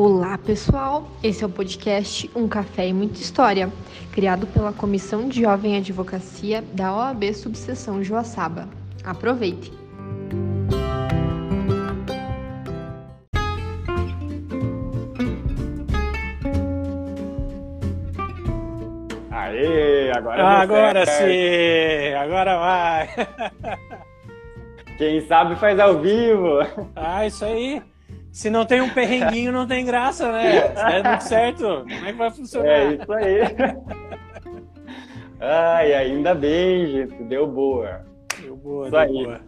Olá, pessoal! Esse é o podcast Um Café e Muita História, criado pela Comissão de Jovem Advocacia da OAB Subseção Joaçaba. Aproveite! Aê, agora agora sim! Agora vai! Quem sabe faz ao vivo. Ah, isso aí! Se não tem um perrenguinho, não tem graça, né? Se der muito certo, como é que vai funcionar? É isso aí. Ai, ainda bem, gente, deu boa. Deu boa, Isso deu aí. boa.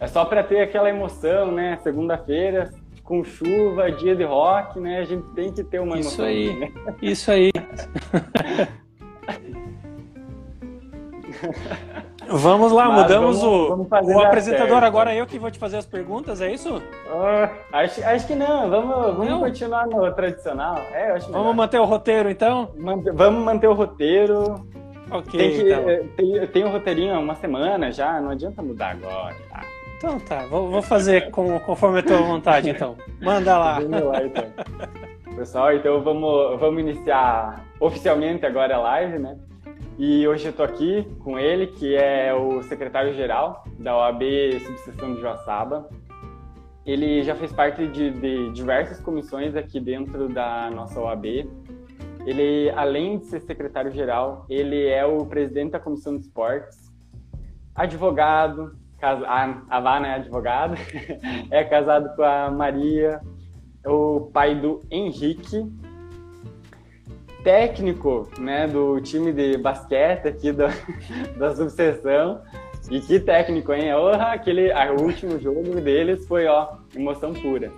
É só pra ter aquela emoção, né? Segunda-feira, com chuva, dia de rock, né? A gente tem que ter uma Isso emoção. aí. né? Isso aí. Vamos lá, Mas mudamos vamos- o, vamos fazer o apresentador. certo. Agora eu que vou te fazer as perguntas, é isso? Ah, acho, acho que não, vamos, vamos Não? continuar no tradicional. É, Vamos manter o roteiro, então? Vamos manter o roteiro. Ok, Tem que, então. tem, tem um roteirinho há uma semana já, não adianta mudar agora. Tá? Então tá, vou, vou fazer com, conforme a tua vontade, então. Manda lá. Lá, então. Pessoal, então vamos, vamos iniciar oficialmente agora a live, né? E hoje eu tô aqui com ele, que é o secretário-geral da OAB Subseção de Joaçaba. Ele já fez parte de, de diversas comissões aqui dentro da nossa OAB. Ele, além de ser secretário-geral, ele é o presidente da Comissão de Esportes, advogado, casa- a, a Vana é advogada, é casado com a Maria, o pai do Henrique, técnico né, do time de basquete aqui da, da subseção. E que técnico, hein? Orra, aquele, o último jogo deles foi, ó, emoção pura.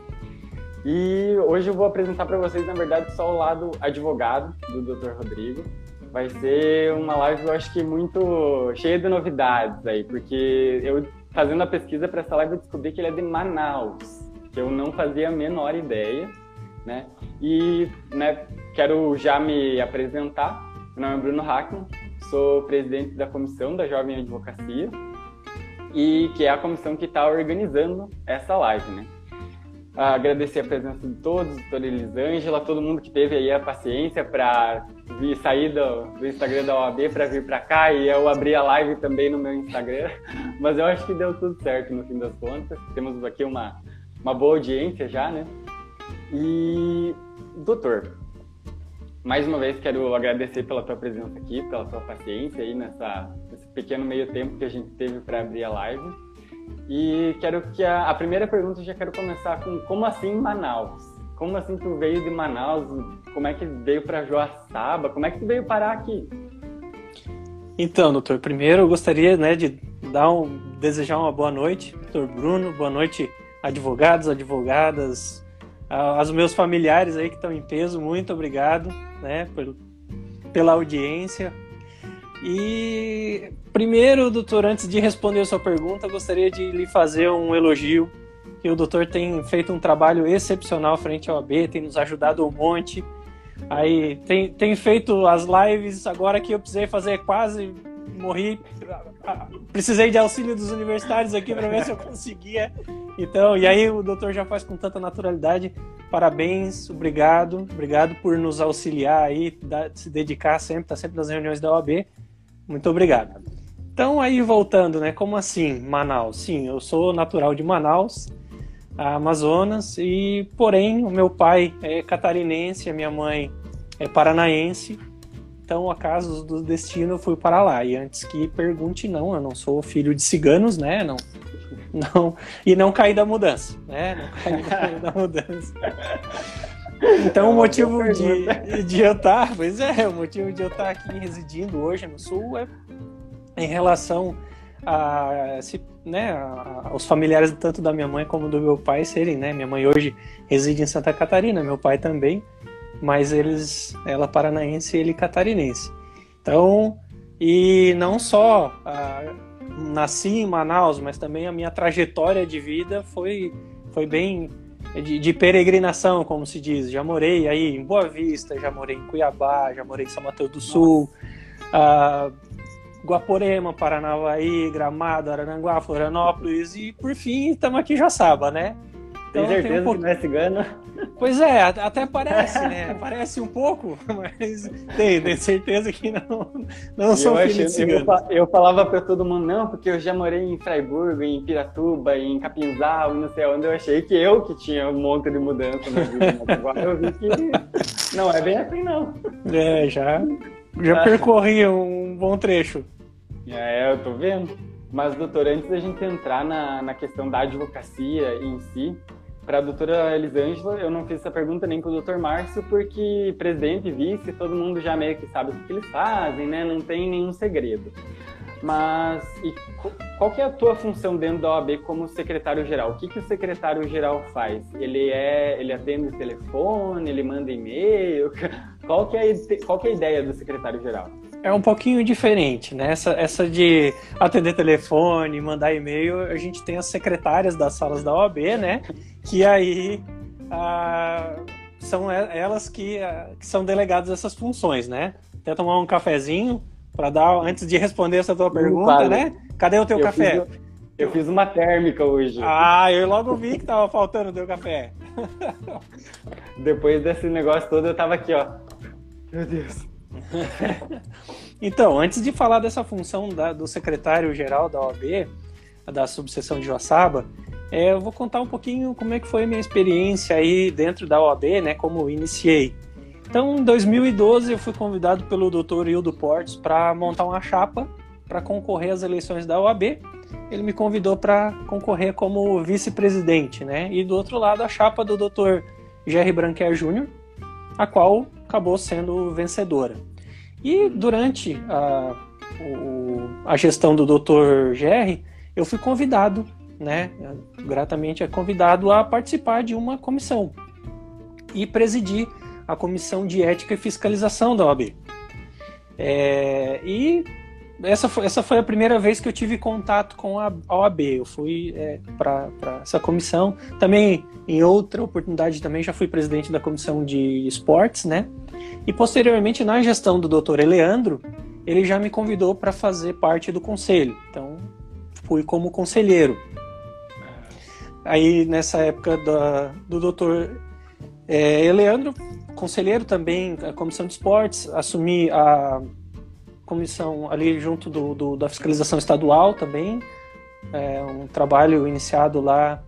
E hoje eu vou apresentar para vocês, na verdade, só o lado advogado do Dr. Rodrigo. Vai ser uma live, eu acho que muito cheia de novidades aí, porque eu, fazendo a pesquisa para essa live, eu descobri que ele é de Manaus, que eu não fazia a menor ideia, né? E, né, quero já me apresentar. Meu nome é Bruno Hackman, sou presidente da comissão da Jovem Advocacia e que é a comissão que está organizando essa live, né? Agradecer a presença de todos, doutora Elisângela, todo mundo que teve aí a paciência para vir sair do, do Instagram da OAB para vir para cá e eu abri a live também no meu Instagram, mas eu acho que deu tudo certo no fim das contas. Temos aqui uma, uma boa audiência já, né? E, doutor, mais uma vez quero agradecer pela tua presença aqui, pela tua paciência aí nessa, nesse pequeno meio tempo que a gente teve para abrir a live. E quero que a, a primeira pergunta eu já quero começar com como assim Manaus? Como assim tu veio de Manaus? Como é que veio para Joaçaba? Como é que tu veio parar aqui? Então, doutor, primeiro eu gostaria né, de dar um, desejar uma boa noite, doutor Bruno, boa noite, advogados, advogadas, aos meus familiares aí que estão em peso, muito obrigado né, pelo, pela audiência. E primeiro, doutor, antes de responder a sua pergunta, gostaria de lhe fazer um elogio, que o doutor tem feito um trabalho excepcional frente ao AB, tem nos ajudado um monte. Aí tem, tem feito as lives agora que eu precisei fazer quase morri. Precisei de auxílio dos universitários aqui para ver se eu conseguia. Então, e aí o doutor já faz com tanta naturalidade. Parabéns, obrigado, obrigado por nos auxiliar aí, se dedicar sempre, tá sempre nas reuniões da OAB. Muito obrigado. Então, aí voltando, né? Como assim, Manaus? Sim, eu sou natural de Manaus, Amazonas, e porém o meu pai é catarinense, a minha mãe é paranaense. Então, acaso do destino, eu fui para lá. E antes que pergunte, não, eu não sou filho de ciganos, né? Não, não e não caí da mudança, né? Não caí da, da mudança. Então, É o uma motivo de, de eu estar, pois é, o motivo de eu estar aqui residindo hoje no Sul é em relação a, se, né, a- aos familiares tanto da minha mãe como do meu pai serem, né? Minha mãe hoje reside em Santa Catarina, meu pai também, mas eles, ela paranaense e ele catarinense. Então, e não só ah, nasci em Manaus, mas também a minha trajetória de vida foi, foi bem de, de peregrinação, como se diz. Já morei aí em Boa Vista, já morei em Cuiabá, já morei em São Mateus do Sul, ah, Guaporema, Paranavaí, Gramado, Araranguá, Florianópolis e por fim estamos aqui em Joaçaba, né? Tem certeza um pouco... que não é cigano? Pois é, até parece, né? Parece um pouco, mas tem, tenho certeza que não, não sou filho achei. Eu, eu falava para todo mundo, não, porque eu já morei em Freiburgo, em Piratuba, em Capinzal, não sei onde, eu achei que eu que tinha um monte de mudança na vida, mas agora eu vi que não é bem assim, não. É, já, já percorri um bom trecho. É, eu tô vendo. Mas, doutor, antes da gente entrar na, na questão da advocacia em si, para a doutora Elisângela, eu não fiz essa pergunta nem para o doutor Márcio, porque presidente e vice, todo mundo já meio que sabe o que eles fazem, né? Não tem nenhum segredo. Mas qual que é a tua função dentro da OAB como secretário-geral? O que, que o secretário-geral faz? Ele é, ele atende o telefone, ele manda e-mail? Qual que é, qual que é a ideia do secretário-geral? é um pouquinho diferente, né? Essa, essa de atender telefone, mandar e-mail, a gente tem as secretárias das salas da OAB, né? Que aí ah, são elas que, ah, que são delegadas essas funções, né? Até tomar um cafezinho para dar antes de responder essa tua pergunta, né? Cadê o teu eu café? Fiz, eu fiz uma térmica hoje. Ah, eu logo vi que tava faltando o teu café. Depois desse negócio todo, eu tava aqui, ó. Meu Deus. então, antes de falar dessa função da, do secretário-geral da OAB, da subseção de Joaçaba, é, eu vou contar um pouquinho como é que foi a minha experiência aí dentro da OAB, né, como iniciei. Então, em 2012, eu fui convidado pelo Dr. Hildo Portes para montar uma chapa para concorrer às eleições da OAB. Ele me convidou para concorrer como vice-presidente, né? E do outro lado, a chapa do Dr. Jerry Branquer Jr., a qual acabou sendo vencedora. E durante a, o, a gestão do Dr. Gerry, eu fui convidado, né, gratamente é convidado a participar de uma comissão e presidir a comissão de ética e fiscalização da OAB. É, e essa foi, essa foi a primeira vez que eu tive contato com a OAB. Eu fui é, para essa comissão. Também, em outra oportunidade, também já fui presidente da comissão de esportes, né? E posteriormente, na gestão do Dr. Eleandro, ele já me convidou para fazer parte do conselho. Então, fui como conselheiro. Aí, nessa época da, do Dr. É, Eleandro, conselheiro também, a comissão de esportes, assumi a comissão ali junto do, do da fiscalização estadual também. É um trabalho iniciado lá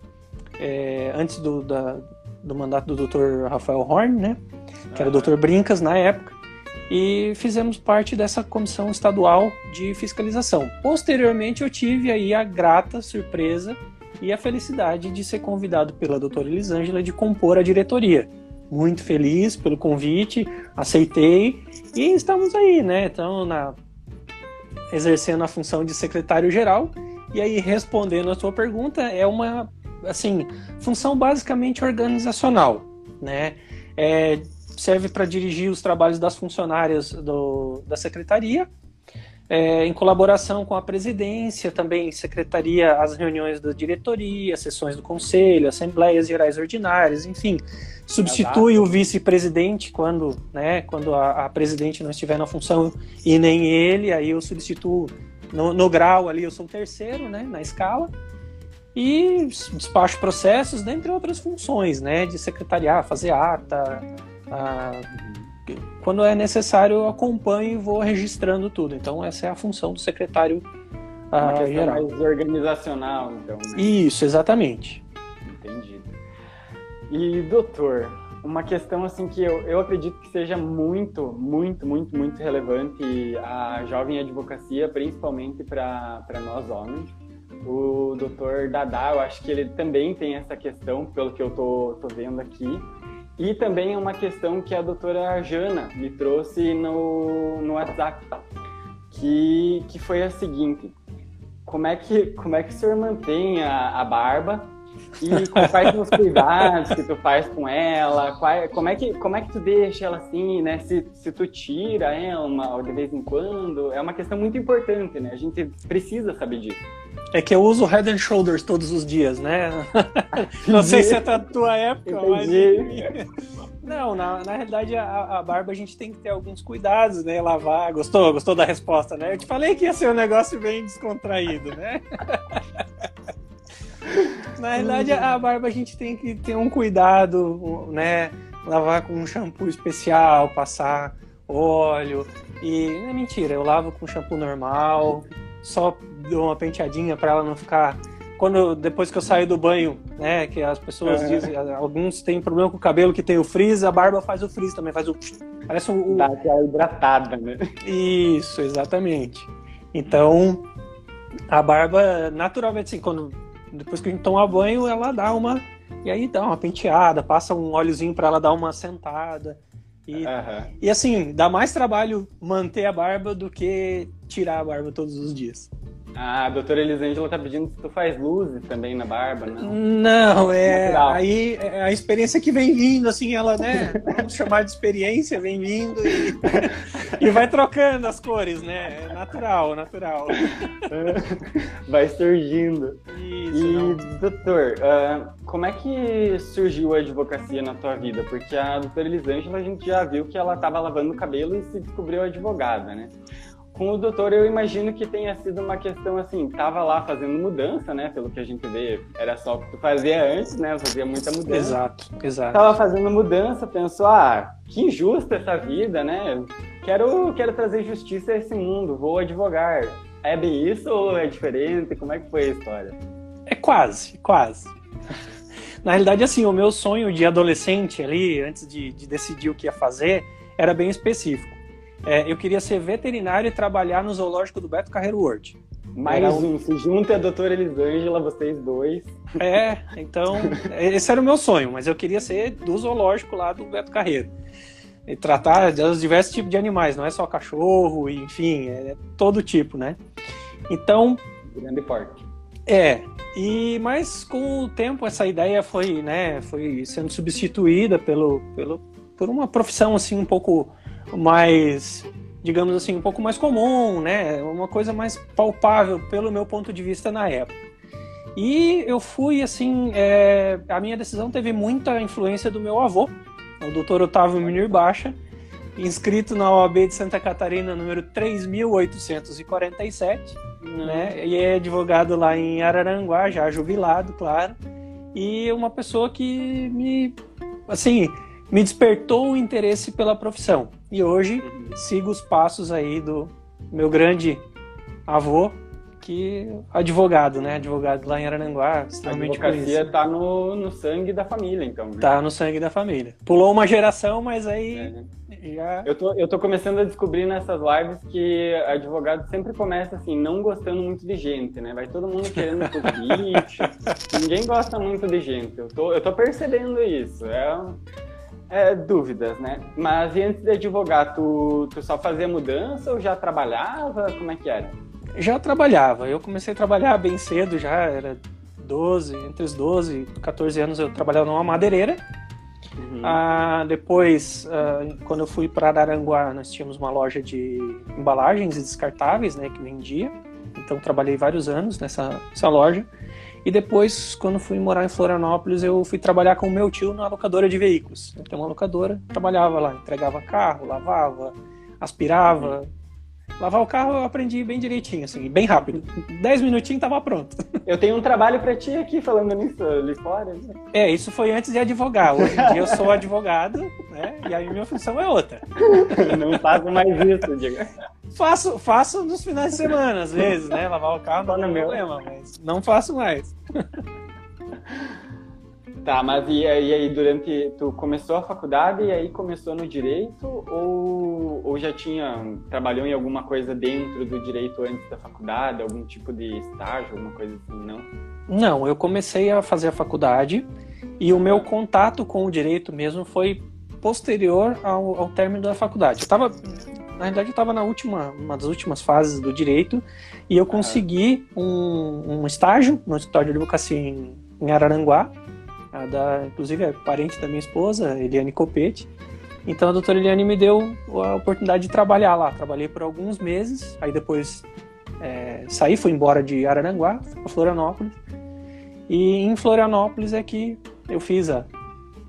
é, antes do, da, do mandato do Dr. Rafael Horn, né? Que era o Dr. Brincas na época. E fizemos parte dessa comissão estadual de fiscalização. Posteriormente, eu tive aí a grata surpresa e a felicidade de ser convidado pela doutora Elisângela de compor a diretoria. Muito feliz pelo convite, aceitei e estamos aí, né? Então, na... exercendo a função de secretário-geral. E aí, respondendo a sua pergunta, é uma assim, função basicamente organizacional, né? É, serve para dirigir os trabalhos das funcionárias do, da secretaria, é, em colaboração com a presidência, também secretaria as reuniões da diretoria, sessões do conselho, assembleias gerais ordinárias, enfim, substitui Exato. o vice-presidente quando, né, quando a, a, presidente não estiver na função e nem ele, aí eu substituo no, no grau ali, eu sou o terceiro, né, na escala, e despacho processos, dentre outras funções, né, de secretariar, fazer ata, a, quando é necessário eu acompanho e vou registrando tudo. Então essa é a função do secretário Uma uh, geral. mais organizacional, então. Né? Isso, exatamente. Entendido. E doutor, uma questão assim que eu, eu acredito que seja muito, muito, muito, muito relevante a jovem advocacia, principalmente para nós homens o doutor Dadá, eu acho que ele também tem essa questão, pelo que eu tô, tô vendo aqui. E também uma questão que a doutora Jana me trouxe no, no WhatsApp, que, que foi a seguinte. Como é que, como é que o senhor mantém a, a barba e quais são os cuidados que tu faz com ela? Qual, como, é que, como é que tu deixa ela assim, né? Se, se tu tira ela uma, de vez em quando? É uma questão muito importante, né? A gente precisa saber disso. É que eu uso Head and Shoulders todos os dias, né? Não sei se é da tua época, Entendi. mas. Não, na, na realidade a, a, barba a gente tem que ter alguns cuidados, né? Lavar. Gostou? Gostou da resposta, né? Eu te falei que ia ser um negócio bem descontraído, né? Na realidade, a barba a gente tem que ter um cuidado, né? Lavar com um shampoo especial, passar óleo. E não é mentira, eu lavo com shampoo normal, só dou uma penteadinha para ela não ficar quando depois que eu saio do banho, né, que as pessoas é. dizem, alguns têm problema com o cabelo que tem o frizz, a barba faz o frizz também, faz o parece um dá aquela hidratada, né? Isso, exatamente. Então, a barba naturalmente assim, quando depois que a gente toma banho, ela dá uma e aí dá uma penteada, passa um óleozinho para ela dar uma sentada. E, uhum. e assim, dá mais trabalho manter a barba do que tirar a barba todos os dias. A doutora Elisângela tá pedindo se tu faz luzes também na barba, né? Não, é. Natural. Aí é a experiência que vem vindo, assim, ela, né? Vamos chamar de experiência, vem vindo e, e vai trocando as cores, né? É natural, natural. Vai surgindo. Isso, e, não. doutor, uh, como é que surgiu a advocacia na tua vida? Porque a doutora Elisângela, a gente já viu que ela tava lavando o cabelo e se descobriu advogada, né? Com o doutor eu imagino que tenha sido uma questão assim, tava lá fazendo mudança, né? Pelo que a gente vê, era só o que tu fazia antes, né? Eu fazia muita mudança. Exato, exato. Tava fazendo mudança, pensou, ah, que injusta essa vida, né? Quero, quero trazer justiça a esse mundo, vou advogar. É bem isso ou é diferente? Como é que foi a história? É quase, quase. Na realidade, assim, o meu sonho de adolescente ali, antes de, de decidir o que ia fazer, era bem específico é, eu queria ser veterinário e trabalhar no zoológico do Beto Carreiro World. Mais um, se junta a doutora Elisângela, vocês dois. É, então, esse era o meu sonho, mas eu queria ser do zoológico lá do Beto Carreiro. E tratar dos diversos tipos de animais, não é só cachorro, enfim, é todo tipo, né? Então. Grande porte. É, e mas com o tempo essa ideia foi, né, foi sendo substituída pelo, pelo, por uma profissão assim um pouco mais, digamos assim, um pouco mais comum, né? Uma coisa mais palpável pelo meu ponto de vista na época. E eu fui assim, é, a minha decisão teve muita influência do meu avô, o Dr. Otávio Munir Baixa, inscrito na OAB de Santa Catarina, número 3847, uhum. né? E é advogado lá em Araranguá, já jubilado, claro. E uma pessoa que me, assim, me despertou o interesse pela profissão. E hoje sigo os passos aí do meu grande avô, que advogado, né? Advogado lá em Arananguá, extremamente A advocacia conhecido. tá no, no sangue da família, então. Né? Tá no sangue da família. Pulou uma geração, mas aí é. já... Eu tô, eu tô começando a descobrir nessas lives que advogado sempre começa assim, não gostando muito de gente, né? Vai todo mundo querendo política, ninguém gosta muito de gente. Eu tô, eu tô percebendo isso. É é, dúvidas, né? Mas antes de advogar, tu, tu só fazia mudança ou já trabalhava? Como é que era? Já trabalhava. Eu comecei a trabalhar bem cedo, já era 12, entre os 12 e 14 anos eu trabalhava numa madeireira. Uhum. Ah, depois, ah, quando eu fui para Araranguá, nós tínhamos uma loja de embalagens e descartáveis, né, que vendia. Então trabalhei vários anos nessa, nessa loja. E depois, quando fui morar em Florianópolis, eu fui trabalhar com o meu tio na locadora de veículos. Eu uma locadora, trabalhava lá, entregava carro, lavava, aspirava. Lavar o carro eu aprendi bem direitinho, assim, bem rápido. Dez minutinhos tava pronto. Eu tenho um trabalho para ti aqui falando nisso ali fora. Né? É, isso foi antes de advogar. Hoje em dia eu sou advogado, né? E aí minha função é outra. Não faço mais isso, Diego. Faço, faço nos finais de semana, às vezes, né? Lavar o carro não é problema, mas não faço mais. Tá, mas e, aí durante tu começou a faculdade e aí começou no direito ou, ou já tinha trabalhou em alguma coisa dentro do direito antes da faculdade, algum tipo de estágio, alguma coisa assim, não? Não, eu comecei a fazer a faculdade e o meu contato com o direito mesmo foi posterior ao, ao término da faculdade. Eu tava, na verdade, eu estava na última, uma das últimas fases do direito e eu consegui um, um estágio no escritório de advocacia em, em Araranguá a da, inclusive é parente da minha esposa, Eliane Copete. Então a doutora Eliane me deu a oportunidade de trabalhar lá. Trabalhei por alguns meses, aí depois é, saí, fui embora de Araranguá, para Florianópolis. E em Florianópolis é que eu fiz a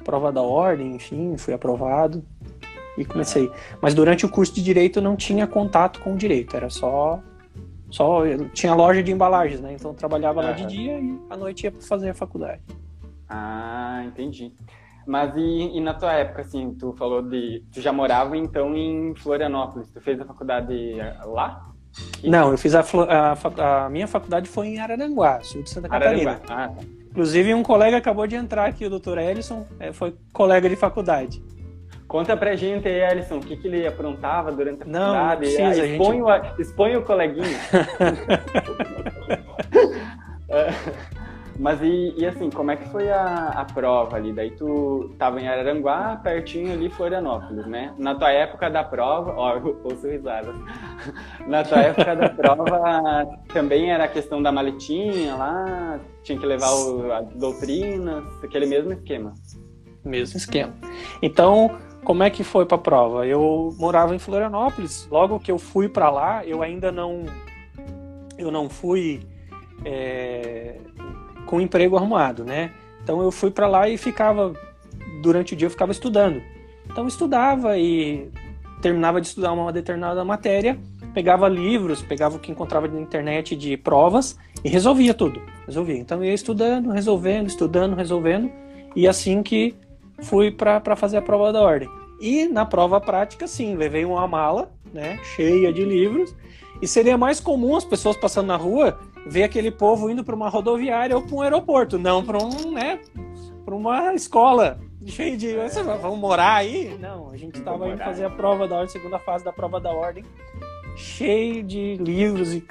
prova da ordem, enfim, fui aprovado e comecei. Mas durante o curso de direito eu não tinha contato com o direito, era só Só eu tinha loja de embalagens, né? Então eu trabalhava lá de dia e à noite ia para fazer a faculdade. Ah, entendi. Mas e, e, na tua época, assim, tu falou de. Tu já morava então em Florianópolis. Tu fez a faculdade eh, lá? Não, eu fiz a, a, a, minha faculdade foi em Araranguá, sul de Santa Catarina. Ah, tá. Inclusive, um colega acabou de entrar aqui, o doutor Ellison, é, foi colega de faculdade. Conta pra gente aí, Ellison, o que, que ele aprontava durante a não, faculdade. Não, precisa, expõe, gente... o, expõe o coleguinha. Mas e, e, assim, como é que foi a, a prova ali? Daí tu tava em Araranguá, pertinho ali, Florianópolis, né? Na tua época da prova, ó, ouço risada. Na tua época da prova também era a questão da maletinha lá, tinha que levar o, as doutrinas, aquele mesmo esquema. Mesmo esquema. Então, como é que foi para a prova? Eu morava em Florianópolis. Logo que eu fui para lá, eu ainda não, eu não fui é, com emprego arrumado, né? Então eu fui para lá e ficava durante o dia eu ficava estudando. Então eu estudava e terminava de estudar uma determinada matéria, pegava livros, pegava o que encontrava na internet de provas e resolvia tudo. Resolvia. Então eu ia estudando, resolvendo, estudando, resolvendo e assim que fui para fazer a prova da ordem. E na prova prática, sim, levei uma mala, né, cheia de livros. E seria mais comum as pessoas passando na rua ver aquele povo indo para uma rodoviária ou para um aeroporto, não para um, né, para uma escola cheia de, é. vamos morar aí? Não, a gente estava indo fazer a prova da ordem, segunda fase da prova da ordem, cheio de livros e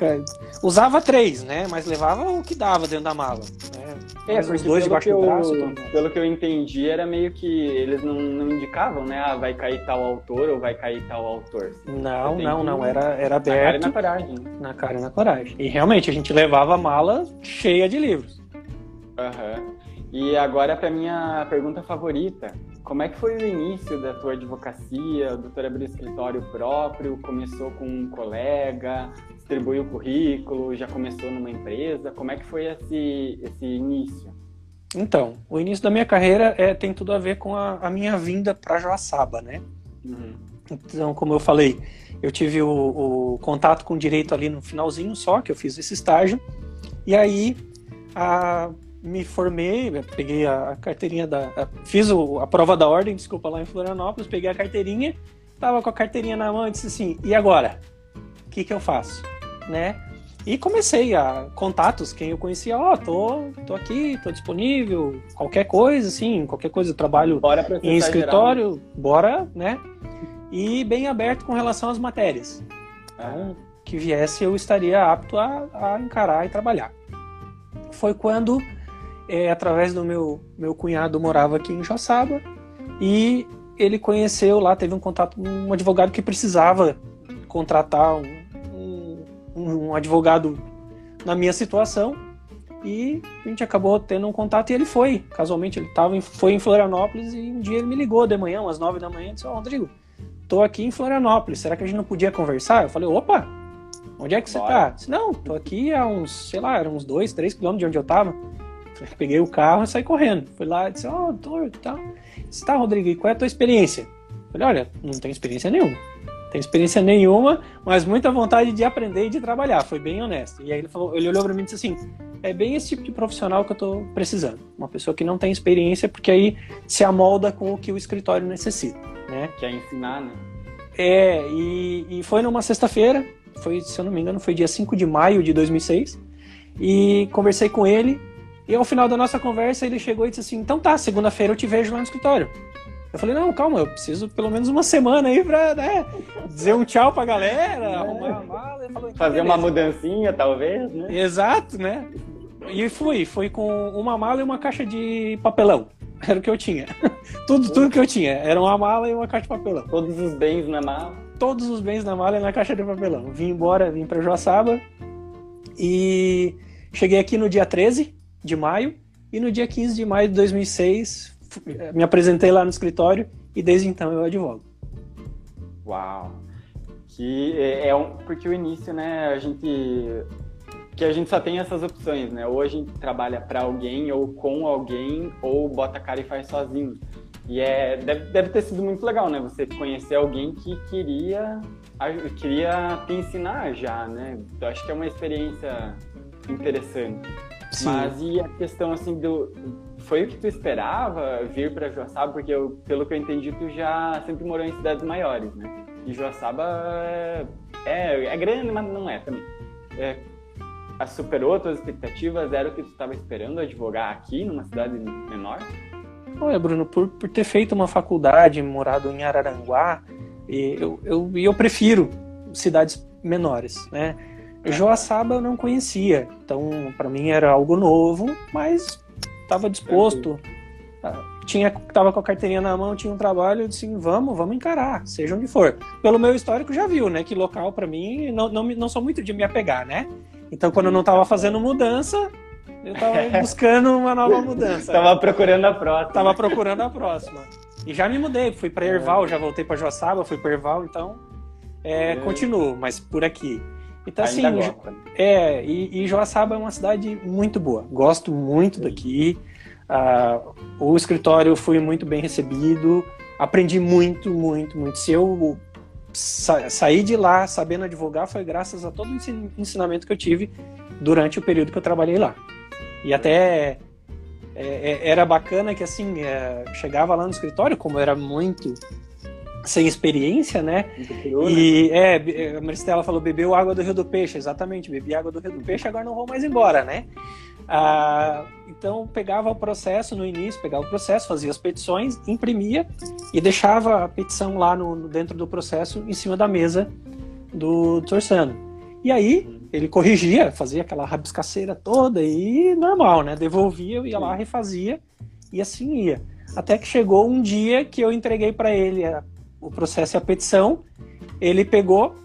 usava três, né, mas levava o que dava dentro da mala. Né? É, os dois debaixo do braço. Eu, pelo que eu entendi, era meio que eles não, não indicavam, né? Ah, vai cair tal autor ou vai cair tal autor. Não, não, não. Era, era aberto. Na cara e na coragem. Na cara e na coragem. E realmente, a gente levava a mala cheia de livros. Aham. Uhum. E agora para minha pergunta favorita. Como é que foi o início da tua advocacia? O doutor abriu escritório próprio, começou com um colega, distribuiu o currículo, já começou numa empresa? Como é que foi esse, esse início? Então, o início da minha carreira é, tem tudo a ver com a, a minha vinda para Joaçaba, né? Uhum. Então, como eu falei, eu tive o, o, contato com o direito ali no finalzinho só, que eu fiz esse estágio, e aí a, me formei, peguei a, a carteirinha da. A, fiz o, a prova da ordem, desculpa, lá em Florianópolis, peguei a carteirinha, tava com a carteirinha na mão e disse assim: e agora? O que, que eu faço? né? E comecei a contatos, quem eu conhecia, ó, oh, tô, tô aqui, tô disponível, qualquer coisa, assim, qualquer coisa, eu trabalho em escritório, geral. bora, né? E bem aberto com relação às matérias. Então, que viesse, eu estaria apto a, a encarar e trabalhar. Foi quando, é, através do meu, meu cunhado, morava aqui em Joçaba, e ele conheceu lá, teve um contato com um advogado que precisava contratar um, um, advogado na minha situação e a gente acabou tendo um contato e ele foi. Casualmente, ele tava em, foi em Florianópolis e um dia ele me ligou de manhã, umas nove da manhã, e disse: Ó, oh, Rodrigo, tô aqui em Florianópolis, será que a gente não podia conversar? Eu falei: opa, onde é que você tá? disse, não, tô aqui a uns, sei lá, uns dois, três quilômetros de onde eu tava. Peguei o carro e saí correndo. Fui lá e disse: Ó, oh, doutor, tá. Disse, tá, Rodrigo, qual é a tua experiência? Falei: olha, não tenho experiência nenhuma tem experiência nenhuma, mas muita vontade de aprender e de trabalhar. Foi bem honesto. E aí ele falou, ele olhou para mim e disse assim: é bem esse tipo de profissional que eu estou precisando. Uma pessoa que não tem experiência, porque aí se amolda com o que o escritório necessita, né? Quer ensinar, né? É, e, e foi numa sexta-feira, foi, se eu não me engano, foi dia 5 de maio de 2006, e conversei com ele, e ao final da nossa conversa ele chegou e disse assim, então tá, segunda-feira eu te vejo lá no escritório. Eu falei, não, calma, eu preciso pelo menos uma semana aí pra né, dizer um tchau pra galera, é. arrumar a mala. Então, Fazer uma mudancinha, talvez, né? Exato, né? E fui, fui com uma mala e uma caixa de papelão. Era o que eu tinha. tudo, tudo que eu tinha. Era uma mala e uma caixa de papelão. Todos os bens na mala? Todos os bens na mala e na caixa de papelão. Vim embora, vim pra Joaçaba. E cheguei aqui no dia 13 de maio. E no dia 15 de maio de 2006 me apresentei lá no escritório e desde então eu advogo. Uau! Que é, é um, porque o início, né, a gente que a gente só tem essas opções, né? Ou a gente trabalha para alguém ou com alguém ou bota a cara e faz sozinho. E é deve, deve ter sido muito legal, né? Você conhecer alguém que queria queria te ensinar já, né? Eu acho que é uma experiência interessante. Sim. Mas e a questão assim do foi o que tu esperava vir para Joaçaba? Porque eu, pelo que eu entendi, tu já sempre morou em cidades maiores, né? E Joaçaba é, é, é grande, mas não é também. É, superou tuas expectativas? Era o que tu estava esperando advogar aqui, numa cidade menor? Olha, Bruno, por, por ter feito uma faculdade, morado em Araranguá, eu, eu, eu prefiro cidades menores, né? Joaçaba eu não conhecia, então para mim era algo novo, mas estava disposto. Ah, tinha, tava com a carteirinha na mão, tinha um trabalho, eu disse, vamos, vamos encarar, seja onde for. Pelo meu histórico já viu, né, que local para mim não, não, não sou muito de me apegar, né? Então quando eu não estava fazendo mudança, eu estava buscando uma nova mudança. tava procurando a próxima. Tava procurando a próxima. E já me mudei, fui para Erval, já voltei para Joaçaba, fui para Erval, então é, é. continuo, mas por aqui. Então, assim, gosta. é, e, e Joaçaba é uma cidade muito boa. Gosto muito daqui. Uh, o escritório foi muito bem recebido. Aprendi muito, muito, muito. Se eu sa sair de lá sabendo advogar, foi graças a todo o ensinamento que eu tive durante o período que eu trabalhei lá. E até é, é, era bacana que assim é, chegava lá no escritório, como era muito sem experiência, né? Cru, e né? é, a Maristela falou, bebeu água do Rio do Peixe, exatamente, bebi água do Rio do Peixe, agora não vou mais embora, né? Ah, então pegava o processo no início, pegava o processo, fazia as petições, imprimia e deixava a petição lá no, dentro do processo em cima da mesa do Torsano. E aí ele corrigia, fazia aquela rabiscaceira toda e normal, né? Devolvia, eu ia lá, refazia e assim ia. Até que chegou um dia que eu entreguei para ele a o processo e a petição, ele pegou,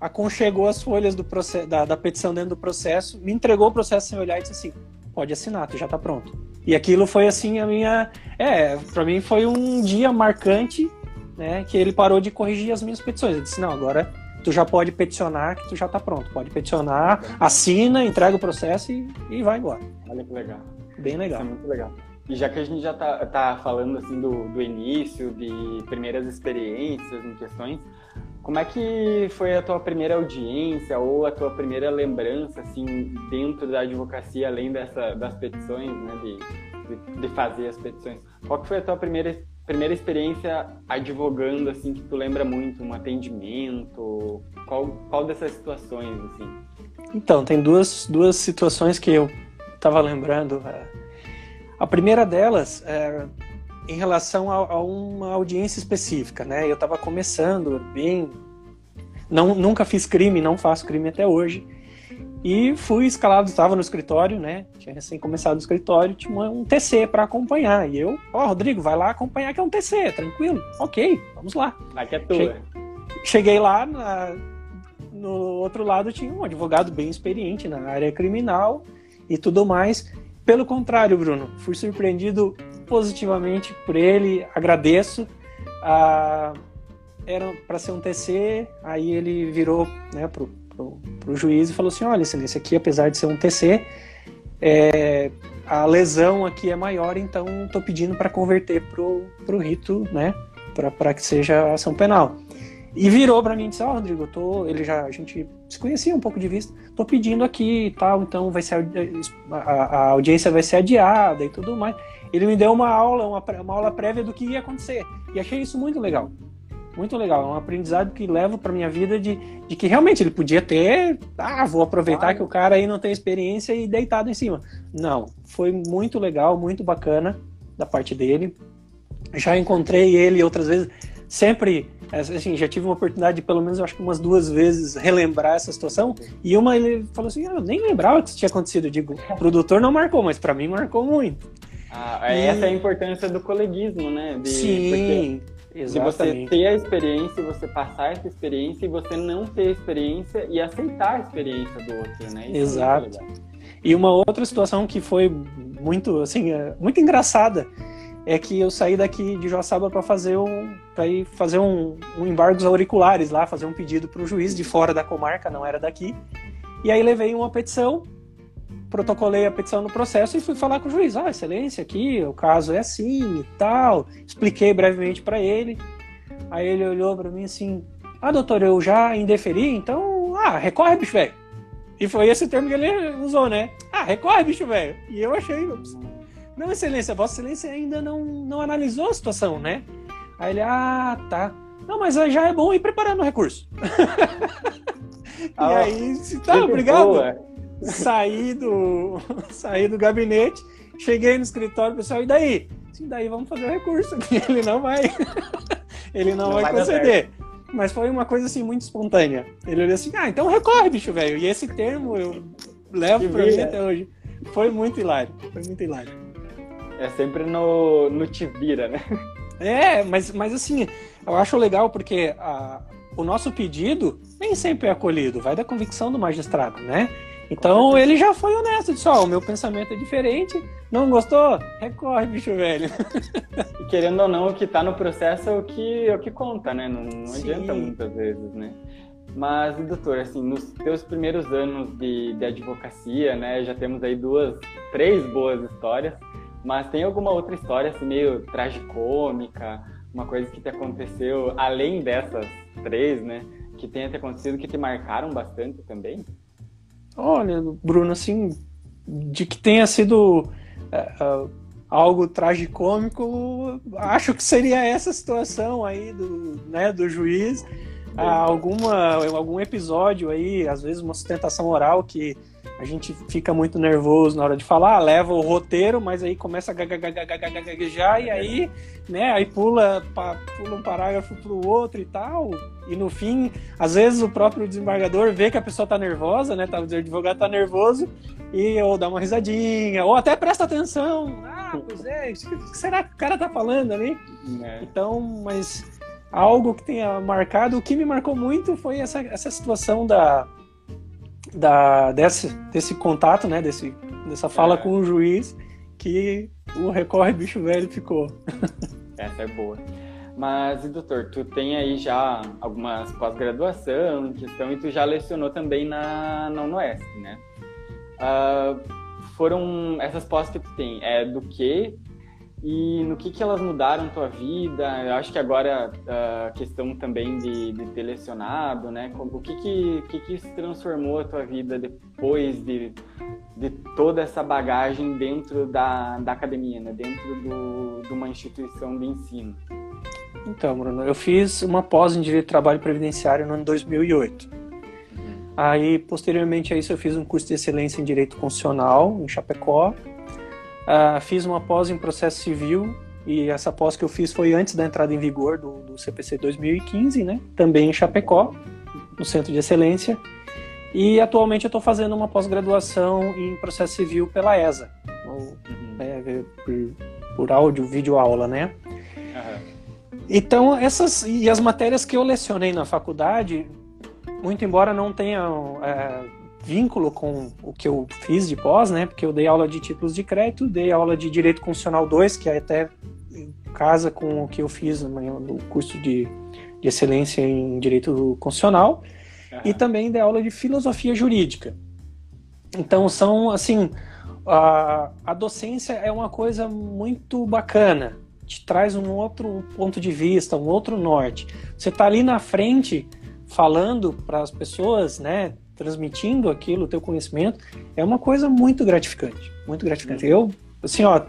aconchegou as folhas do processo, da, da, petição dentro do processo, me entregou o processo sem olhar e disse assim: pode assinar, tu já tá pronto. E aquilo foi assim a minha. É, para mim foi um dia marcante, né? Que ele parou de corrigir as minhas petições. Ele disse: não, agora tu já pode peticionar, que tu já tá pronto. Pode peticionar, assina, entrega o processo e, e vai embora. Olha que legal. Bem legal. Isso é muito legal. E já que a gente já tá, tá falando assim do, do início, de primeiras experiências em questões, como é que foi a tua primeira audiência ou a tua primeira lembrança assim dentro da advocacia, além dessa, das petições, né, de, de, de fazer as petições? Qual que foi a tua primeira primeira experiência advogando assim que tu lembra muito, um atendimento? Qual qual dessas situações assim? Então, tem duas duas situações que eu estava lembrando. Uh a primeira delas é em relação a, a uma audiência específica, né? Eu estava começando bem, não, nunca fiz crime, não faço crime até hoje. E fui escalado, estava no escritório, né? Tinha recém começado o escritório, tinha um TC para acompanhar. E eu, ó, oh, Rodrigo, vai lá acompanhar que é um TC, tranquilo. Ok, vamos lá. Aqui é tua. Cheguei lá, na, no outro lado tinha um advogado bem experiente na área criminal e tudo mais. Pelo contrário, Bruno, fui surpreendido positivamente por ele, agradeço. Ah, era para ser um TC, aí ele virou né, pro, pro, pro, juiz e falou assim: olha, excelência, aqui apesar de ser um TC, é, a lesão aqui é maior, então estou pedindo para converter pro, pro rito, né, para que seja ação penal. E virou para mim e disse: Ó, oh, Rodrigo, tô, ele já, a gente se conhecia um pouco de vista, tô pedindo aqui e tal, então vai ser a, a, audiência vai ser adiada e tudo mais. Ele me deu uma aula, uma, uma aula prévia do que ia acontecer. E achei isso muito legal. Muito legal. É um aprendizado que levo para minha vida de, de que realmente ele podia ter. Ah, vou aproveitar que o cara aí não tem experiência e deitado em cima. Não. Foi muito legal, muito bacana da parte dele. Já encontrei ele outras vezes sempre, assim, já tive uma oportunidade de pelo menos, acho que umas duas vezes relembrar essa situação. E uma ele falou assim: ah, eu nem lembrava que isso tinha acontecido. Eu digo, o produtor não marcou, mas para mim marcou muito. Ah, e... Essa é a importância do coleguismo, né? De, Sim. Exatamente. De você ter a experiência, você passar essa experiência e você não ter a experiência e aceitar a experiência do outro, né? Isso é Exato. É e uma outra situação que foi muito, assim, é, muito engraçada é que eu saí daqui de Joaçaba para fazer um para ir fazer um, um embargos auriculares lá, fazer um pedido para o juiz de fora da comarca, não era daqui. E aí levei uma petição, protocolei a petição no processo e fui falar com o juiz. Ah, excelência, aqui o caso é assim e tal. Expliquei brevemente para ele. Aí ele olhou para mim assim: Ah, doutor, eu já indeferi, então, ah, recorre, bicho velho. E foi esse termo que ele usou, né? Ah, recorre, bicho velho. E eu achei, não, excelência, vossa excelência ainda não, não analisou a situação, né? Aí ele, ah, tá. Não, mas já é bom ir preparando o recurso. e ah, aí, tá, obrigado. Boa. Saí do, saí do gabinete, cheguei no escritório, pessoal, e daí? Sim, daí vamos fazer o recurso. Ele não vai. ele não, não vai, conceder. Mas foi uma coisa assim muito espontânea. Ele olhou assim: ah, então recorre, bicho velho. E esse termo eu levo pra mim até hoje. Foi muito hilário. Foi muito hilário. É sempre no, no te vira, né? É, mas, mas assim, eu acho legal porque a, o nosso pedido nem sempre é acolhido, vai da convicção do magistrado, né? Então ele já foi honesto, disse, ó, oh, o meu pensamento é diferente, não gostou? Recorre, bicho velho. E querendo ou não, o que está no processo é o que, é o que conta, né? Não, não adianta muitas vezes, né? Mas, doutor, assim, nos teus primeiros anos de, de advocacia, né, já temos aí duas, três boas histórias, mas tem alguma outra história, assim, meio tragicômica, uma coisa que te aconteceu, além dessas três, né, que tenha te acontecido, que te marcaram bastante também? Olha, Bruno, assim, de que tenha sido uh, algo tragicômico, acho que seria essa situação aí do, né, do juiz. Uh, alguma, algum episódio aí, às vezes uma sustentação oral que a gente fica muito nervoso na hora de falar, leva o roteiro, mas aí começa a gaguejar e aí, né, aí pula, pula um parágrafo pro outro e tal. E no fim, às vezes o próprio desembargador vê que a pessoa tá nervosa, né, tá, o advogado tá nervoso e ou dá uma risadinha, ou até presta atenção. Ah, pois é, o que será que o cara tá falando ali? É. Então, mas algo que tenha marcado, o que me marcou muito foi essa, essa situação da da, desse, desse contato, né, desse, dessa fala é. com o juiz, que o recorre bicho velho ficou. Essa é boa. Mas, doutor, tu tem aí já algumas pós-graduação questão e tu já lecionou também na, na UNOESP, né? Uh, foram essas pós que tu tem, é do que e no que, que elas mudaram tua vida? Eu acho que agora a questão também de, de ter lecionado, né? O que que, que que se transformou a tua vida depois de, de toda essa bagagem dentro da, da academia, né? Dentro do, de uma instituição de ensino? Então, Bruno, eu fiz uma pós em Direito do Trabalho Previdenciário no ano 2008. Uhum. Aí, posteriormente a isso, eu fiz um curso de excelência em Direito Constitucional em Chapecó Uh, fiz uma pós em processo civil e essa pós que eu fiz foi antes da entrada em vigor do, do CPC 2015, né? Também em Chapecó, no Centro de Excelência. E atualmente eu estou fazendo uma pós-graduação em processo civil pela ESA, ou, uhum. é, por, por áudio, vídeo aula, né? Uhum. Então essas e as matérias que eu lecionei na faculdade, muito embora não tenham é, vínculo com o que eu fiz de pós, né? Porque eu dei aula de títulos de crédito, dei aula de Direito Constitucional 2, que é até casa com o que eu fiz no curso de, de excelência em Direito Constitucional, uhum. e também dei aula de Filosofia Jurídica. Então, são, assim, a, a docência é uma coisa muito bacana, te traz um outro ponto de vista, um outro norte. Você está ali na frente falando para as pessoas, né? Transmitindo aquilo, o teu conhecimento, é uma coisa muito gratificante, muito gratificante. Eu, assim, ó,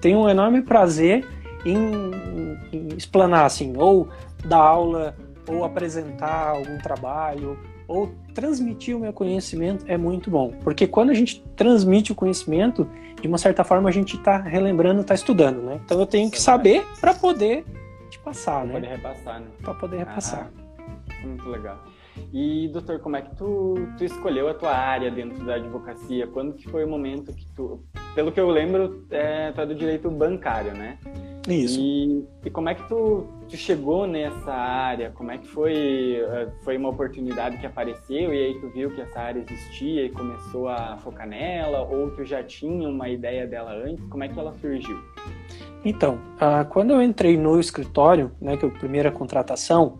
tenho um enorme prazer em, em explanar, assim, ou dar aula, ou apresentar algum trabalho, ou transmitir o meu conhecimento é muito bom. Porque quando a gente transmite o conhecimento, de uma certa forma a gente está relembrando, está estudando, né? Então eu tenho que saber para poder te passar, pra né? Para poder repassar, né? Para poder repassar. Ah, muito legal. E, doutor, como é que tu, tu escolheu a tua área dentro da advocacia? Quando que foi o momento que tu... Pelo que eu lembro, é, tu é do direito bancário, né? Isso. E, e como é que tu, tu, chegou nessa área? Como é que foi? Eh, foi uma oportunidade que apareceu e aí tu viu que essa área existia e começou a focar nela? Ou tu já tinha uma ideia dela antes? Como é que ela surgiu? Então, uh, quando eu entrei no escritório, né, que é a primeira contratação,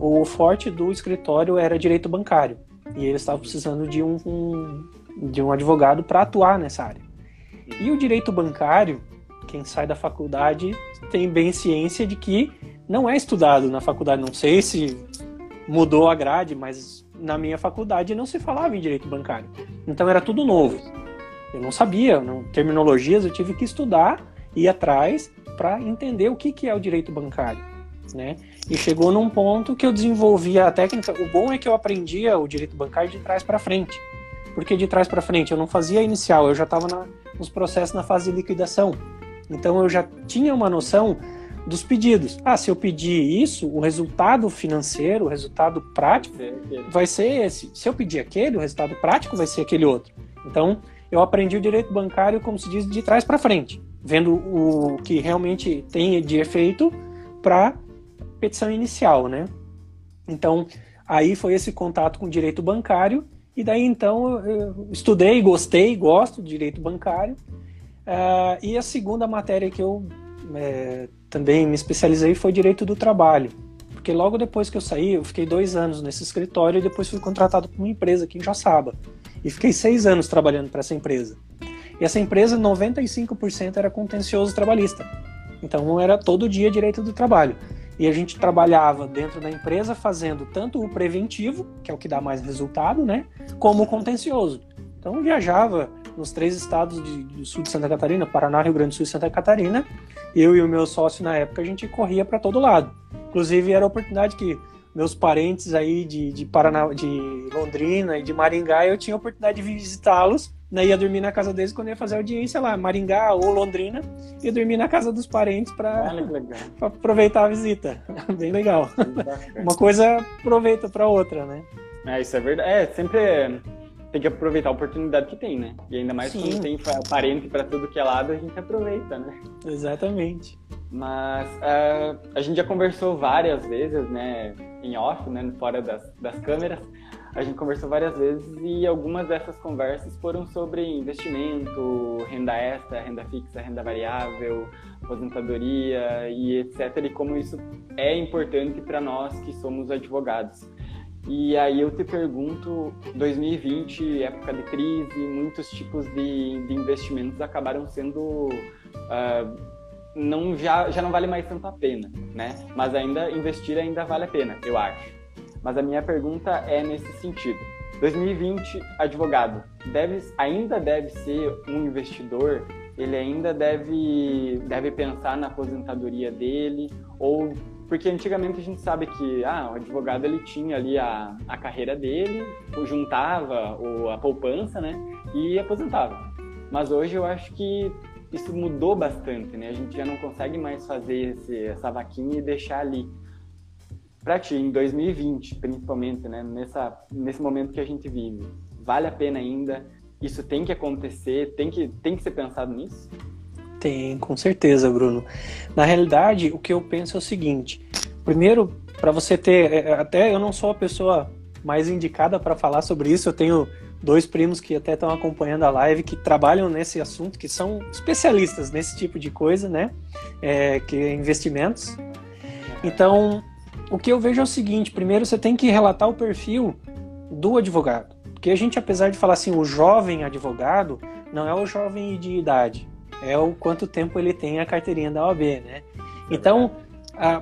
o forte do escritório era direito bancário e eles estavam precisando de um, um de um advogado para atuar nessa área. E o direito bancário, quem sai da faculdade tem bem ciência de que não é estudado na faculdade. Não sei se mudou a grade, mas na minha faculdade não se falava em direito bancário. Então era tudo novo. Eu não sabia, não, terminologias eu tive que estudar, ir atrás para entender o que, que é o direito bancário. Né? E chegou num ponto que eu desenvolvi a técnica. O bom é que eu aprendia o direito bancário de trás para frente. Porque de trás para frente eu não fazia inicial, eu já estava nos processos na fase de liquidação. Então eu já tinha uma noção dos pedidos. Ah, se eu pedir isso, o resultado financeiro, o resultado prático vai ser esse. Se eu pedir aquele, o resultado prático vai ser aquele outro. Então, eu aprendi o direito bancário, como se diz, de trás para frente, vendo o que realmente tem de efeito para petição inicial, né? Então, aí foi esse contato com o direito bancário, e daí então eu estudei, gostei, gosto do direito bancário. Uh, e a segunda matéria que eu é, também me especializei foi direito do trabalho. Porque logo depois que eu saí, eu fiquei dois anos nesse escritório e depois fui contratado por uma empresa aqui em Joaçaba. E fiquei seis anos trabalhando para essa empresa. E essa empresa, 95% era contencioso trabalhista. Então era todo dia direito do trabalho. E a gente trabalhava dentro da empresa fazendo tanto o preventivo, que é o que dá mais resultado, né? Como o contencioso. Então viajava nos três estados de, do sul de Santa Catarina, Paraná, Rio Grande do Sul e Santa Catarina. Eu e o meu sócio na época a gente corria para todo lado. Inclusive era a oportunidade que meus parentes aí de, de Paraná, de Londrina e de Maringá, eu tinha a oportunidade de visitá-los né, ia dormir na casa deles quando ia fazer audiência lá, Maringá ou Londrina, ia dormir na casa dos parentes para aproveitar a visita. Bem legal. Uma coisa aproveita para outra, né? É, isso é verdade. É, sempre tem que aproveitar a oportunidade que tem, né? E ainda mais Sim. quando tem parente para tudo que é lado, a gente aproveita, né? Exatamente. Mas uh, a gente já conversou várias vezes, né, em off, né, fora das, das câmeras, a gente conversou várias vezes e algumas dessas conversas foram sobre investimento, renda extra, renda fixa, renda variável, aposentadoria e etc. E como isso é importante para nós que somos advogados. E aí eu te pergunto, 2020, época de crise, muitos tipos de, de investimentos acabaram sendo uh, não já, já não vale mais tanto a pena, né? Mas ainda investir ainda vale a pena, eu acho. Mas a minha pergunta é nesse sentido. 2020, advogado, deve, ainda deve ser um investidor? Ele ainda deve, deve pensar na aposentadoria dele? Ou porque antigamente a gente sabe que ah, o advogado ele tinha ali a, a carreira dele, juntava o, a poupança, né, e aposentava. Mas hoje eu acho que isso mudou bastante, né? A gente já não consegue mais fazer esse, essa vaquinha e deixar ali para ti, em 2020, principalmente, né, nessa, nesse momento que a gente vive, vale a pena ainda? Isso tem que acontecer? Tem que, tem que ser pensado nisso? Tem, com certeza, Bruno. Na realidade, o que eu penso é o seguinte: primeiro, para você ter, é, é, até eu não sou a pessoa mais indicada para falar sobre isso, eu tenho dois primos que até estão acompanhando a live que trabalham nesse assunto, que são especialistas nesse tipo de coisa, né? É, que é investimentos. Então, o que eu vejo é o seguinte: primeiro você tem que relatar o perfil do advogado. Porque a gente, apesar de falar assim, o jovem advogado, não é o jovem de idade, é o quanto tempo ele tem a carteirinha da OAB, né? Então,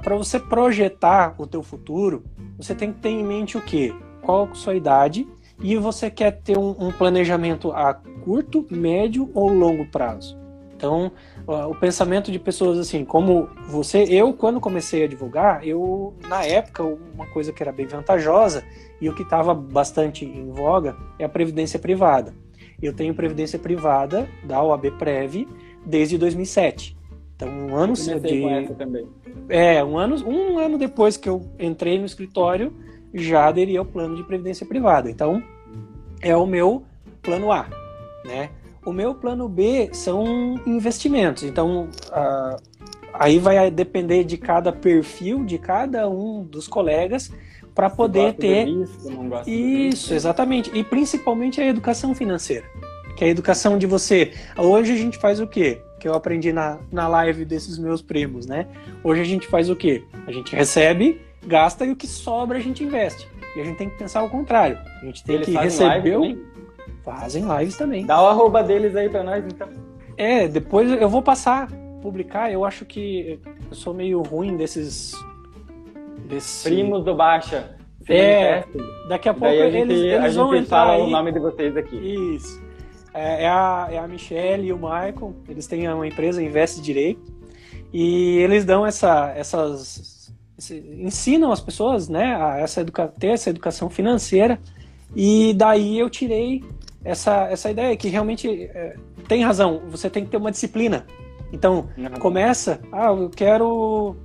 para você projetar o teu futuro, você tem que ter em mente o quê? Qual a sua idade e você quer ter um, um planejamento a curto, médio ou longo prazo. Então, o pensamento de pessoas assim, como você, eu quando comecei a divulgar, eu na época uma coisa que era bem vantajosa e o que estava bastante em voga é a previdência privada. Eu tenho previdência privada da OAB Prev desde 2007. Então, um ano de também. É, um ano, um ano depois que eu entrei no escritório, já aderi ao plano de previdência privada. Então, é o meu plano A, né? O meu plano B são investimentos. Então, aí vai depender de cada perfil, de cada um dos colegas, para poder ter. Risco, Isso, exatamente. E principalmente a educação financeira. Que é a educação de você. Hoje a gente faz o quê? Que eu aprendi na, na live desses meus primos, né? Hoje a gente faz o quê? A gente recebe, gasta e o que sobra a gente investe. E a gente tem que pensar o contrário. A gente tem Eles que receber. O... Fazem lives também. Dá o arroba deles aí pra nós, então. É, depois eu vou passar, publicar. Eu acho que eu sou meio ruim desses. desses Primos do Baixa. é, Daqui a pouco Daí a gente, eles, eles a vão gente fala aí. o nome de vocês aqui. Isso. É, é a, é a Michelle e o Michael, eles têm uma empresa Investe Direito, e eles dão essa, essas. Ensinam as pessoas né, a essa educa, ter essa educação financeira, e daí eu tirei essa, essa ideia que realmente é, tem razão, você tem que ter uma disciplina. Então, começa, ah, eu quero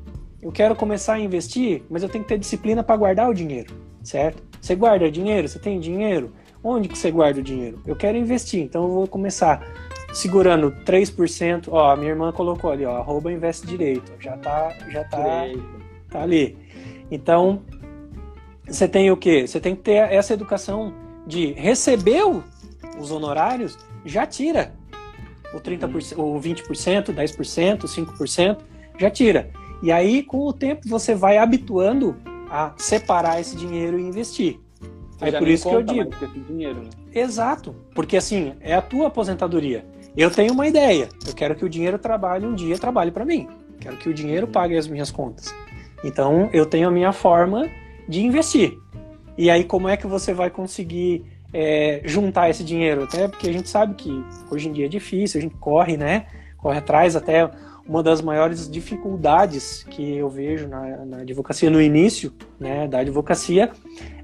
eu quero começar a investir, mas eu tenho que ter disciplina para guardar o dinheiro, certo? Você guarda dinheiro, você tem dinheiro, onde que você guarda o dinheiro? Eu quero investir, então eu vou começar segurando 3%, ó, a minha irmã colocou ali, ó, arroba investe direito, já tá, já tá, tá ali. Então, você tem o quê? Você tem que ter essa educação de receber os honorários, já tira o 30%, o 20%, 10%, 5%, já tira. E aí, com o tempo, você vai habituando a separar esse dinheiro e investir. Você é por isso que eu digo. Dinheiro, né? Exato, porque assim, é a tua aposentadoria. Eu tenho uma ideia. Eu quero que o dinheiro trabalhe um dia, trabalhe para mim. Quero que o dinheiro pague as minhas contas. Então, eu tenho a minha forma de investir. E aí, como é que você vai conseguir é, juntar esse dinheiro? Até porque a gente sabe que hoje em dia é difícil, a gente corre, né? Corre atrás. Até uma das maiores dificuldades que eu vejo na, na advocacia, no início né, da advocacia,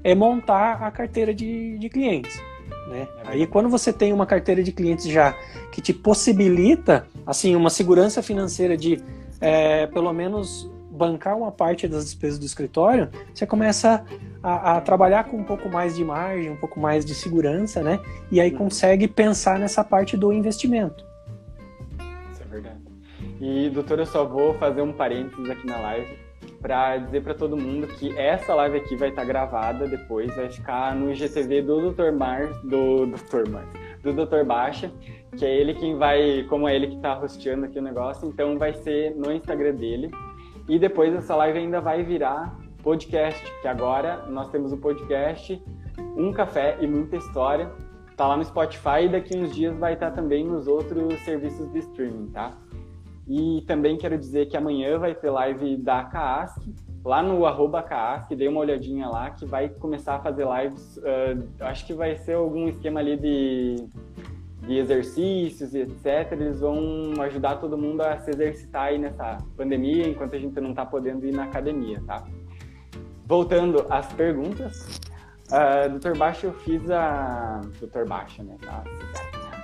é montar a carteira de, de clientes. Né? Aí quando você tem uma carteira de clientes já que te possibilita assim uma segurança financeira de é, pelo menos bancar uma parte das despesas do escritório, você começa a, a, trabalhar com um pouco mais de margem, um pouco mais de segurança, né? E aí consegue pensar nessa parte do investimento. Isso é verdade. E doutor, eu só vou fazer um parênteses aqui na live para dizer para todo mundo que essa live aqui vai estar tá gravada depois, vai ficar no IGTV do Dr. Mar, do Dr. Mar, do Dr. Baixa, que é ele quem vai, como é ele que está hosteando aqui o negócio, então vai ser no Instagram dele. E depois essa live ainda vai virar podcast, que agora nós temos o podcast Um Café e Muita História. Tá lá no Spotify e daqui uns dias vai estar também nos outros serviços de streaming, tá? E também quero dizer que amanhã vai ter live da Kaask, lá no arroba Kaask, dei uma olhadinha lá, que vai começar a fazer lives, uh, acho que vai ser algum esquema ali de, de exercícios e etc. Eles vão ajudar todo mundo a se exercitar aí nessa pandemia, enquanto a gente não está podendo ir na academia, tá? Voltando às perguntas, uh, Dr. Baixa, eu fiz a... Dr. Baixa, né?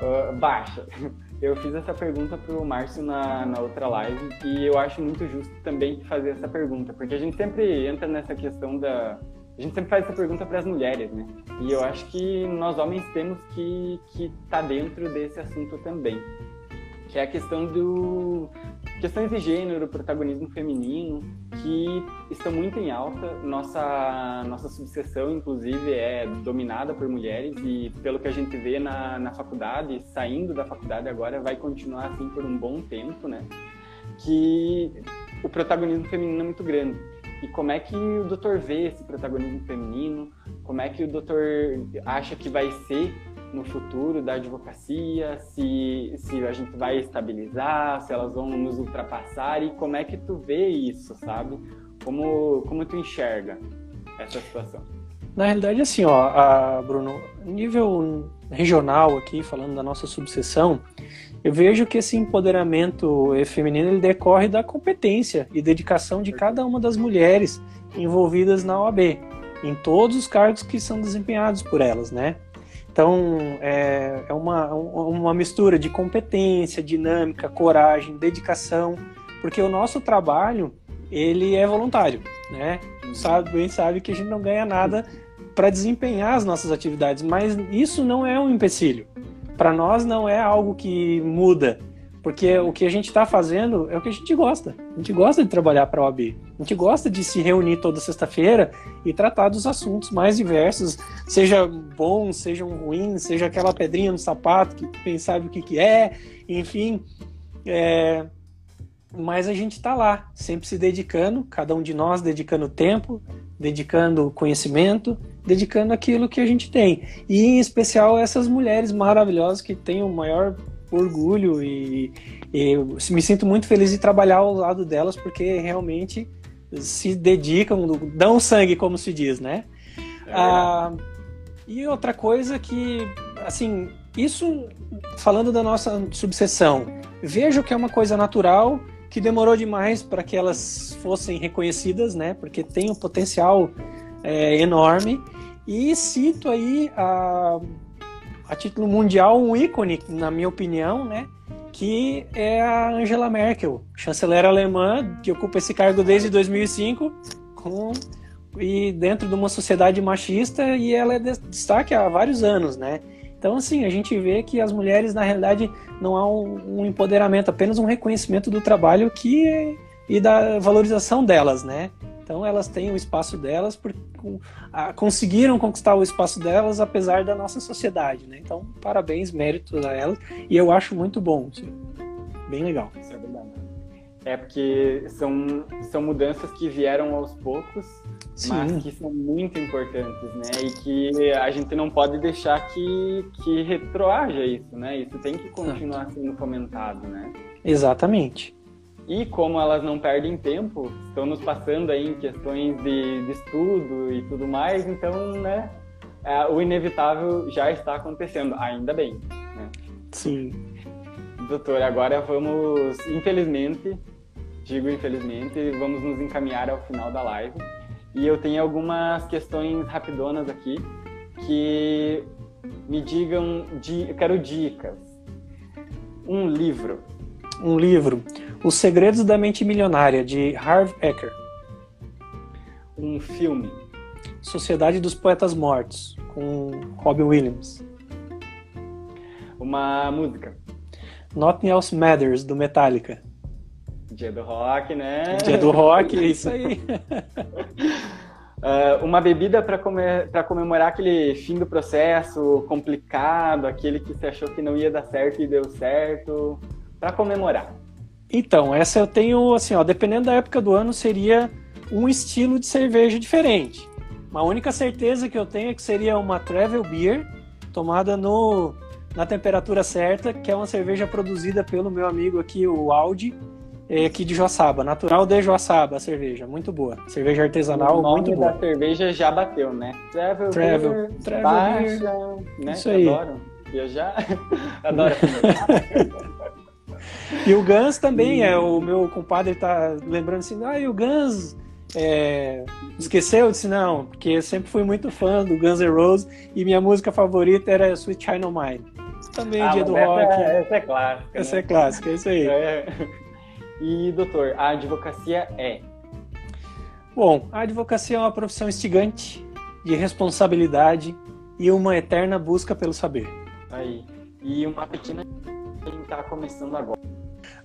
Uh, Baixa. Eu fiz essa pergunta para o Márcio na, na outra live e eu acho muito justo também fazer essa pergunta, porque a gente sempre entra nessa questão da. A gente sempre faz essa pergunta para as mulheres, né? E eu acho que nós homens temos que que tá dentro desse assunto também, que é a questão do questões de gênero, protagonismo feminino, que estão muito em alta. Nossa, nossa subseção, inclusive, é dominada por mulheres e, pelo que a gente vê na, na faculdade, saindo da faculdade agora, vai continuar assim por um bom tempo, né? Que o protagonismo feminino é muito grande. E como é que o doutor vê esse protagonismo feminino? Como é que o doutor acha que vai ser no futuro da advocacia, se, se a gente vai estabilizar, se elas vão nos ultrapassar e como é que tu vê isso, sabe? Como, como tu enxerga essa situação? Na realidade, assim, ó, a, Bruno, nível regional aqui, falando da nossa subseção, eu vejo que esse empoderamento feminino ele decorre da competência e dedicação de cada uma das mulheres envolvidas na OAB, em todos os cargos que são desempenhados por elas, né? Então, é, é uma, uma mistura de competência, dinâmica, coragem, dedicação, porque o nosso trabalho, ele é voluntário, né? Sabe, bem sabe que a gente não ganha nada para desempenhar as nossas atividades, mas isso não é um empecilho. Para nós não é algo que muda, porque o que a gente está fazendo é o que a gente gosta. A gente gosta de trabalhar para a OAB. A gente gosta de se reunir toda sexta-feira e tratar dos assuntos mais diversos, seja bom, sejam ruins, seja aquela pedrinha no sapato que quem sabe o que, que é, enfim. É... Mas a gente está lá, sempre se dedicando, cada um de nós dedicando tempo, dedicando conhecimento, dedicando aquilo que a gente tem. E em especial essas mulheres maravilhosas que têm o maior orgulho e, e me sinto muito feliz de trabalhar ao lado delas porque realmente se dedicam, dão sangue, como se diz, né? É ah, e outra coisa que, assim, isso falando da nossa subseção, vejo que é uma coisa natural que demorou demais para que elas fossem reconhecidas, né? Porque tem um potencial é, enorme. E cito aí a, a título mundial um ícone, na minha opinião, né? Que é a Angela Merkel, chanceler alemã, que ocupa esse cargo desde 2005, com, e dentro de uma sociedade machista, e ela é destaque há vários anos, né? Então, assim, a gente vê que as mulheres, na realidade, não há um, um empoderamento, apenas um reconhecimento do trabalho que e da valorização delas, né? Então elas têm o espaço delas, por, a, conseguiram conquistar o espaço delas apesar da nossa sociedade, né? Então parabéns, méritos a elas e eu acho muito bom, bem legal. É. É porque são, são mudanças que vieram aos poucos, Sim. mas que são muito importantes, né? E que a gente não pode deixar que, que retroaja isso, né? Isso tem que continuar sendo comentado, né? Exatamente. E como elas não perdem tempo, estão nos passando aí em questões de, de estudo e tudo mais, então, né, é, o inevitável já está acontecendo, ainda bem. Né? Sim. Doutor, agora vamos, infelizmente, digo infelizmente, vamos nos encaminhar ao final da live. E eu tenho algumas questões rapidonas aqui que me digam, eu quero dicas. Um livro. Um livro. Os Segredos da Mente Milionária, de Harv Eker. Um filme. Sociedade dos Poetas Mortos, com Robin Williams. Uma música. Nothing Else Matters, do Metallica. Dia do rock, né? Dia do rock, é isso aí. Uh, uma bebida para comemorar aquele fim do processo complicado, aquele que você achou que não ia dar certo e deu certo, para comemorar. Então, essa eu tenho, assim, ó, dependendo da época do ano, seria um estilo de cerveja diferente. Uma única certeza que eu tenho é que seria uma Travel Beer, tomada no, na temperatura certa, que é uma cerveja produzida pelo meu amigo aqui, o Audi, aqui de Joaçaba, natural de Joaçaba, a cerveja, muito boa. Cerveja artesanal, muito boa. A cerveja já bateu, né? Travel, Travel, Beer, Travel baixa, né? Isso aí. Adoro. Eu já adoro. E o Guns também, é o meu compadre tá lembrando assim, ah, e o Guns é, esqueceu? Eu disse, não, porque eu sempre fui muito fã do Guns N' Roses e minha música favorita era Sweet China Mine. Também ah, dia do essa rock. É, essa é clássica. Essa né? é clássica, é isso aí. É. E, doutor, a advocacia é? Bom, a advocacia é uma profissão instigante, de responsabilidade e uma eterna busca pelo saber. Aí. E uma pequena quem está começando agora.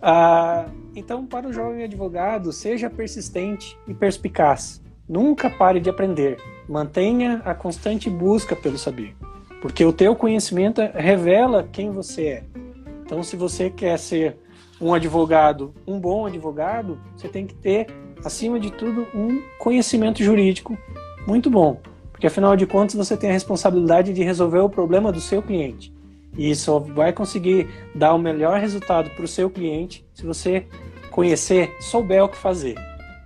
Ah, então, para o jovem advogado, seja persistente e perspicaz. Nunca pare de aprender. Mantenha a constante busca pelo saber, porque o teu conhecimento revela quem você é. Então, se você quer ser um advogado, um bom advogado, você tem que ter, acima de tudo, um conhecimento jurídico muito bom, porque afinal de contas você tem a responsabilidade de resolver o problema do seu cliente. E só vai conseguir dar o melhor resultado para o seu cliente se você conhecer, souber o que fazer.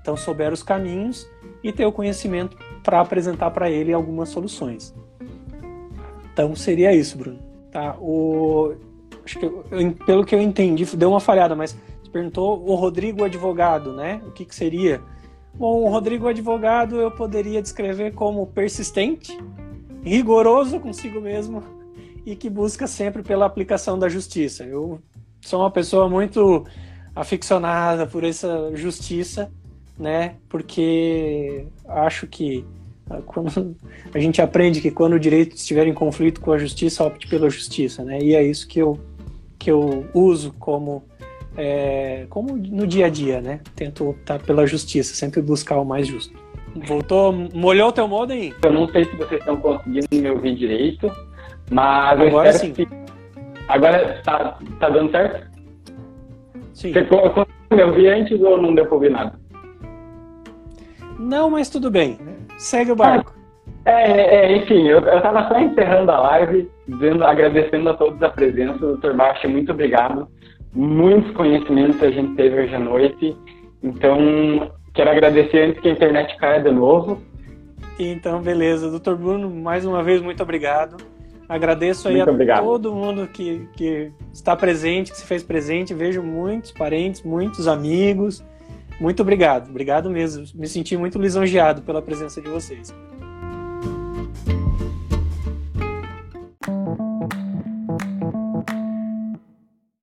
Então, souber os caminhos e ter o conhecimento para apresentar para ele algumas soluções. Então, seria isso, Bruno. Tá? O, acho que eu, pelo que eu entendi, deu uma falhada, mas você perguntou o Rodrigo advogado, né? O que, que seria? Bom, o Rodrigo advogado eu poderia descrever como persistente, rigoroso consigo mesmo e que busca sempre pela aplicação da justiça. Eu sou uma pessoa muito aficionada por essa justiça, né? Porque acho que ah, quando a gente aprende que quando o direito estiver em conflito com a justiça, opte pela justiça, né? E é isso que eu que eu uso como é, como no dia a dia, né? Tento optar pela justiça, sempre buscar o mais justo. Voltou, molhou o teu modem? Eu não sei se vocês estão conseguindo me ouvir direito, mas agora sim. Que... Agora tá, tá dando certo? Sim. Você conseguiu me ouvir antes ou não deu pra ouvir nada? Não, mas tudo bem. Segue o barco. É, é enfim, eu, eu tava só encerrando a live, dizendo, agradecendo a todos a presença. Doutor Baixa, muito obrigado. Muitos conhecimentos a gente teve hoje à noite. Então, quero agradecer antes que a internet caia de novo. Então, beleza. Doutor Bruno, mais uma vez, muito obrigado. Agradeço aí Muito a obrigado. todo mundo que, que está presente, que se fez presente. Vejo muitos parentes, muitos amigos. Muito obrigado. Obrigado mesmo. Me senti muito lisonjeado pela presença de vocês.